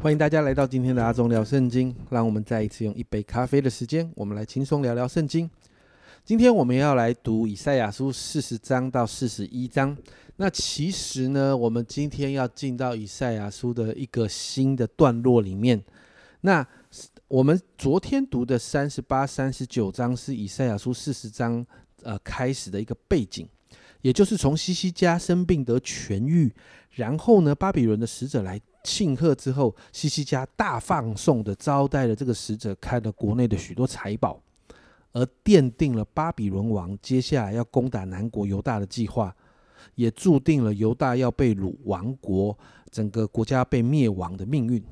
欢迎大家来到今天的阿忠聊圣经。让我们再一次用一杯咖啡的时间，我们来轻松聊聊圣经。今天我们要来读以赛亚书四十章到四十一章。那其实呢，我们今天要进到以赛亚书的一个新的段落里面。那我们昨天读的三十八、三十九章是以赛亚书四十章呃开始的一个背景，也就是从西西家生病得痊愈，然后呢，巴比伦的使者来。庆贺之后，西西家大放送的招待了这个使者，开了国内的许多财宝，而奠定了巴比伦王接下来要攻打南国犹大的计划，也注定了犹大要被掳亡国，整个国家被灭亡的命运。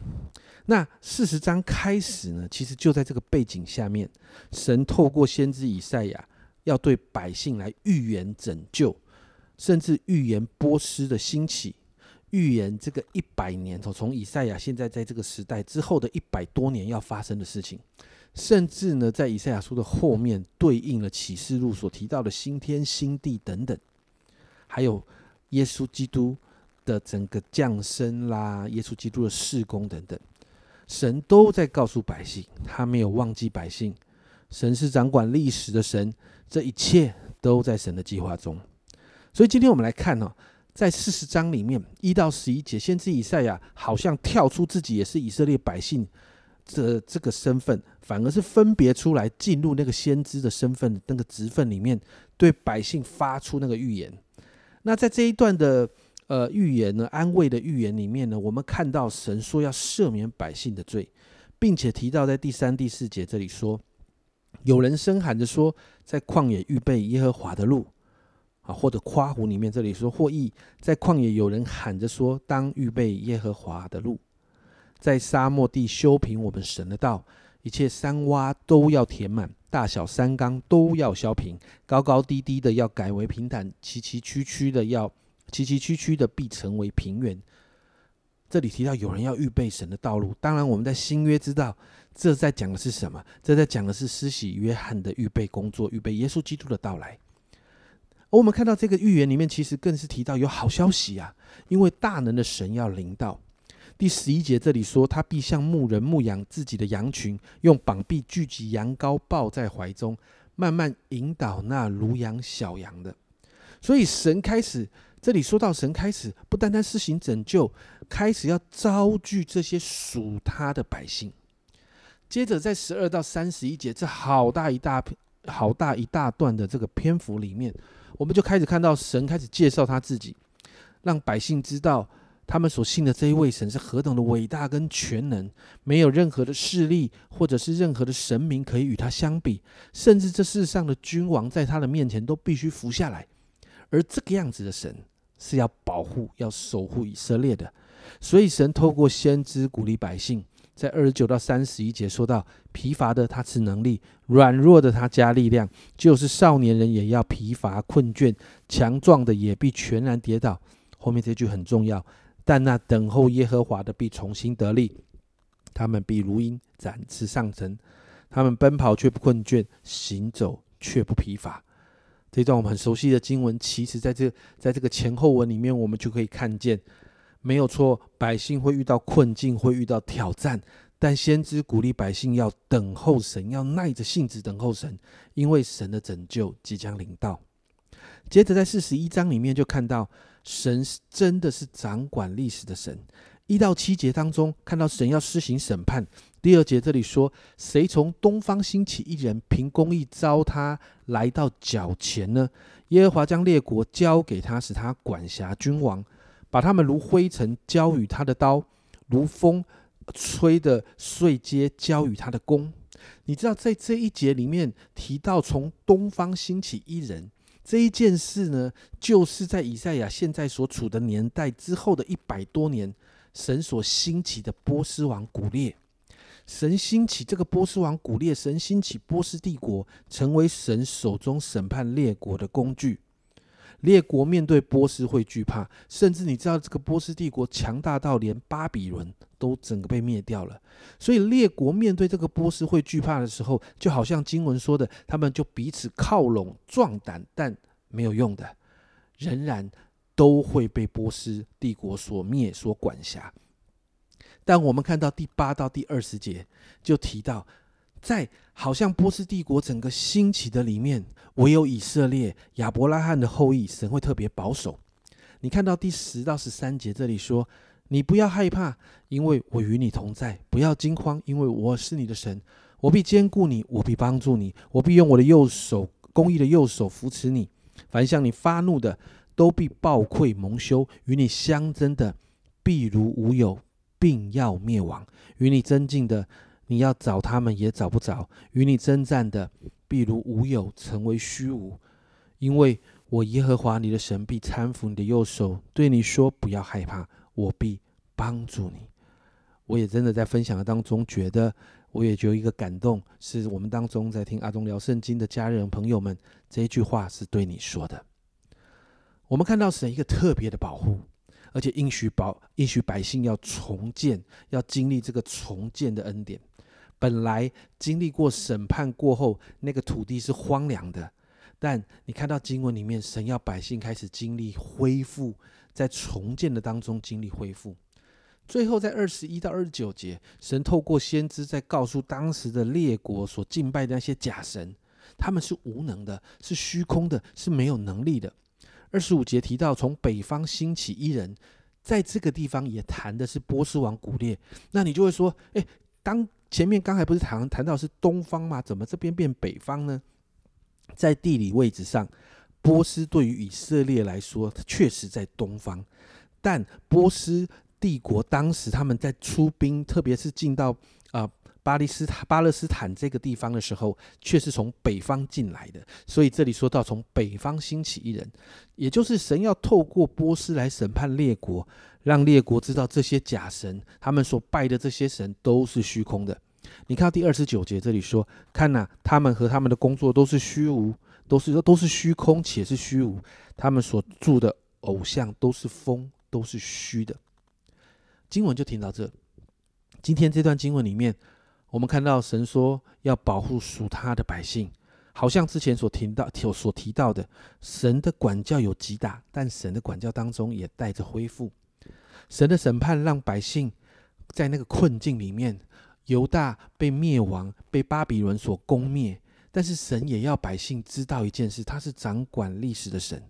那四十章开始呢，其实就在这个背景下面，神透过先知以赛亚，要对百姓来预言拯救，甚至预言波斯的兴起。预言这个一百年，从从以赛亚现在在这个时代之后的一百多年要发生的事情，甚至呢，在以赛亚书的后面对应了启示录所提到的新天新地等等，还有耶稣基督的整个降生啦，耶稣基督的事工等等，神都在告诉百姓，他没有忘记百姓，神是掌管历史的神，这一切都在神的计划中。所以今天我们来看呢。在四十章里面一到十一节，先知以赛亚好像跳出自己也是以色列百姓的这个身份，反而是分别出来进入那个先知的身份那个职分里面，对百姓发出那个预言。那在这一段的呃预言呢，安慰的预言里面呢，我们看到神说要赦免百姓的罪，并且提到在第三、第四节这里说，有人声喊着说，在旷野预备耶和华的路。啊，或者夸湖里面这里说，或意在旷野有人喊着说，当预备耶和华的路，在沙漠地修平我们神的道，一切山洼都要填满，大小山冈都要削平，高高低低的要改为平坦，崎崎岖岖的要崎崎岖岖的必成为平原。这里提到有人要预备神的道路，当然我们在新约知道，这在讲的是什么？这在讲的是施洗约翰的预备工作，预备耶稣基督的到来。我们看到这个预言里面，其实更是提到有好消息啊！因为大能的神要临到。第十一节这里说，他必像牧人牧养自己的羊群，用膀臂聚集羊羔，抱在怀中，慢慢引导那如羊小羊的。所以神开始，这里说到神开始，不单单施行拯救，开始要招聚这些属他的百姓。接着在十二到三十一节，这好大一大好大一大段的这个篇幅里面。我们就开始看到神开始介绍他自己，让百姓知道他们所信的这一位神是何等的伟大跟全能，没有任何的势力或者是任何的神明可以与他相比，甚至这世上的君王在他的面前都必须服下来。而这个样子的神是要保护、要守护以色列的，所以神透过先知鼓励百姓。在二十九到三十一节说到，疲乏的他赐能力，软弱的他加力量，就是少年人也要疲乏困倦，强壮的也必全然跌倒。后面这句很重要，但那等候耶和华的必重新得力，他们必如鹰展翅上腾，他们奔跑却不困倦，行走却不疲乏。这段我们很熟悉的经文，其实在这在这个前后文里面，我们就可以看见。没有错，百姓会遇到困境，会遇到挑战，但先知鼓励百姓要等候神，要耐着性子等候神，因为神的拯救即将临到。接着在四十一章里面就看到，神真的是掌管历史的神。一到七节当中看到神要施行审判。第二节这里说，谁从东方兴起一人，凭公义招他来到脚前呢？耶和华将列国交给他，使他管辖君王。把他们如灰尘交与他的刀，如风吹的碎阶交与他的弓。你知道，在这一节里面提到从东方兴起一人这一件事呢，就是在以赛亚现在所处的年代之后的一百多年，神所兴起的波斯王古列。神兴起这个波斯王古列，神兴起波斯帝国，成为神手中审判列国的工具。列国面对波斯会惧怕，甚至你知道这个波斯帝国强大到连巴比伦都整个被灭掉了。所以列国面对这个波斯会惧怕的时候，就好像经文说的，他们就彼此靠拢壮胆，但没有用的，仍然都会被波斯帝国所灭、所管辖。但我们看到第八到第二十节就提到，在好像波斯帝国整个兴起的里面，唯有以色列亚伯拉罕的后裔，神会特别保守。你看到第十到十三节这里说：“你不要害怕，因为我与你同在；不要惊慌，因为我是你的神。我必兼顾你，我必帮助你，我必用我的右手公义的右手扶持你。凡向你发怒的，都必暴愧蒙羞；与你相争的，必如无有，并要灭亡；与你增进的，你要找他们也找不着；与你征战的，必如无有，成为虚无。因为我耶和华你的神必搀扶你的右手，对你说：不要害怕，我必帮助你。我也真的在分享的当中，觉得我也觉得一个感动，是我们当中在听阿忠聊圣经的家人朋友们，这一句话是对你说的。我们看到神一个特别的保护，而且应许保应许百姓要重建，要经历这个重建的恩典。本来经历过审判过后，那个土地是荒凉的，但你看到经文里面，神要百姓开始经历恢复，在重建的当中经历恢复。最后在二十一到二十九节，神透过先知在告诉当时的列国所敬拜的那些假神，他们是无能的，是虚空的，是没有能力的。二十五节提到从北方兴起一人，在这个地方也谈的是波斯王古列。那你就会说，哎，当前面刚才不是谈谈到是东方吗？怎么这边变北方呢？在地理位置上，波斯对于以色列来说它确实在东方，但波斯帝国当时他们在出兵，特别是进到啊。巴利斯坦、巴勒斯坦这个地方的时候，却是从北方进来的，所以这里说到从北方兴起一人，也就是神要透过波斯来审判列国，让列国知道这些假神，他们所拜的这些神都是虚空的。你看到第二十九节这里说，看呐，他们和他们的工作都是虚无，都是都是虚空，且是虚无。他们所铸的偶像都是风，都是虚的。经文就停到这。今天这段经文里面。我们看到神说要保护属他的百姓，好像之前所听到、所所提到的，神的管教有极大，但神的管教当中也带着恢复。神的审判让百姓在那个困境里面，犹大被灭亡，被巴比伦所攻灭，但是神也要百姓知道一件事：他是掌管历史的神。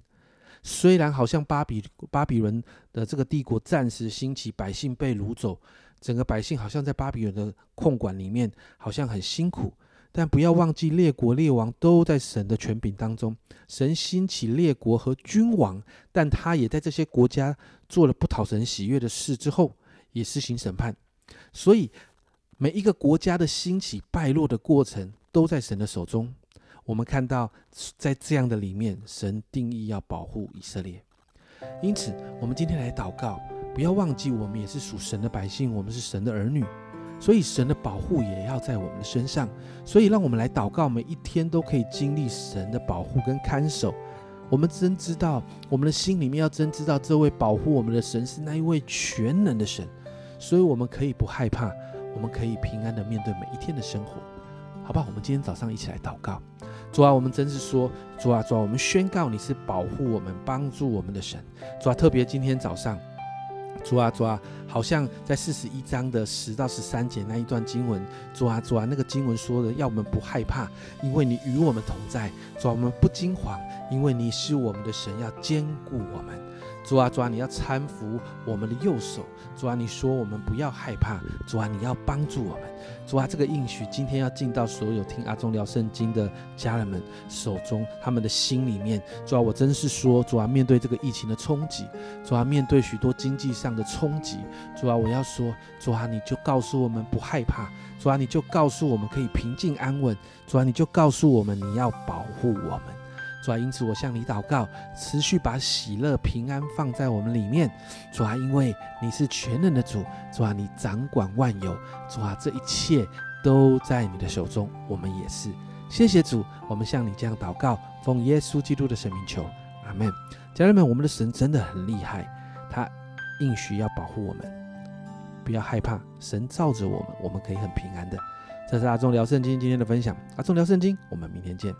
虽然好像巴比巴比伦的这个帝国暂时兴起，百姓被掳走。整个百姓好像在巴比伦的控管里面，好像很辛苦。但不要忘记，列国列王都在神的权柄当中。神兴起列国和君王，但他也在这些国家做了不讨神喜悦的事之后，也施行审判。所以，每一个国家的兴起败落的过程，都在神的手中。我们看到，在这样的里面，神定义要保护以色列。因此，我们今天来祷告。不要忘记，我们也是属神的百姓，我们是神的儿女，所以神的保护也要在我们的身上。所以，让我们来祷告，每一天都可以经历神的保护跟看守。我们真知道，我们的心里面要真知道，这位保护我们的神是那一位全能的神，所以我们可以不害怕，我们可以平安的面对每一天的生活，好吧？我们今天早上一起来祷告，主啊，我们真是说，主啊，主啊，我们宣告你是保护我们、帮助我们的神，主啊，特别今天早上。主啊主啊，好像在四十一章的十到十三节那一段经文，主啊主啊，那个经文说的要我们不害怕，因为你与我们同在；主啊，我们不惊慌，因为你是我们的神，要兼顾我们。主啊主啊，你要搀扶我们的右手。主啊，你说我们不要害怕。主啊，你要帮助我们。主啊，这个应许今天要进到所有听阿忠聊圣经的家人们手中，他们的心里面。主啊，我真是说，主啊，面对这个疫情的冲击，主啊，面对许多经济上的冲击，主啊，我要说，主啊，你就告诉我们不害怕。主啊，你就告诉我们可以平静安稳。主啊，你就告诉我们你要保护我们。主啊，因此我向你祷告，持续把喜乐平安放在我们里面。主啊，因为你是全能的主，主啊，你掌管万有，主啊，这一切都在你的手中。我们也是，谢谢主，我们向你这样祷告，奉耶稣基督的生命求，阿门。家人们，我们的神真的很厉害，他应许要保护我们，不要害怕，神罩着我们，我们可以很平安的。这是阿忠聊圣经今天的分享，阿忠聊圣经，我们明天见。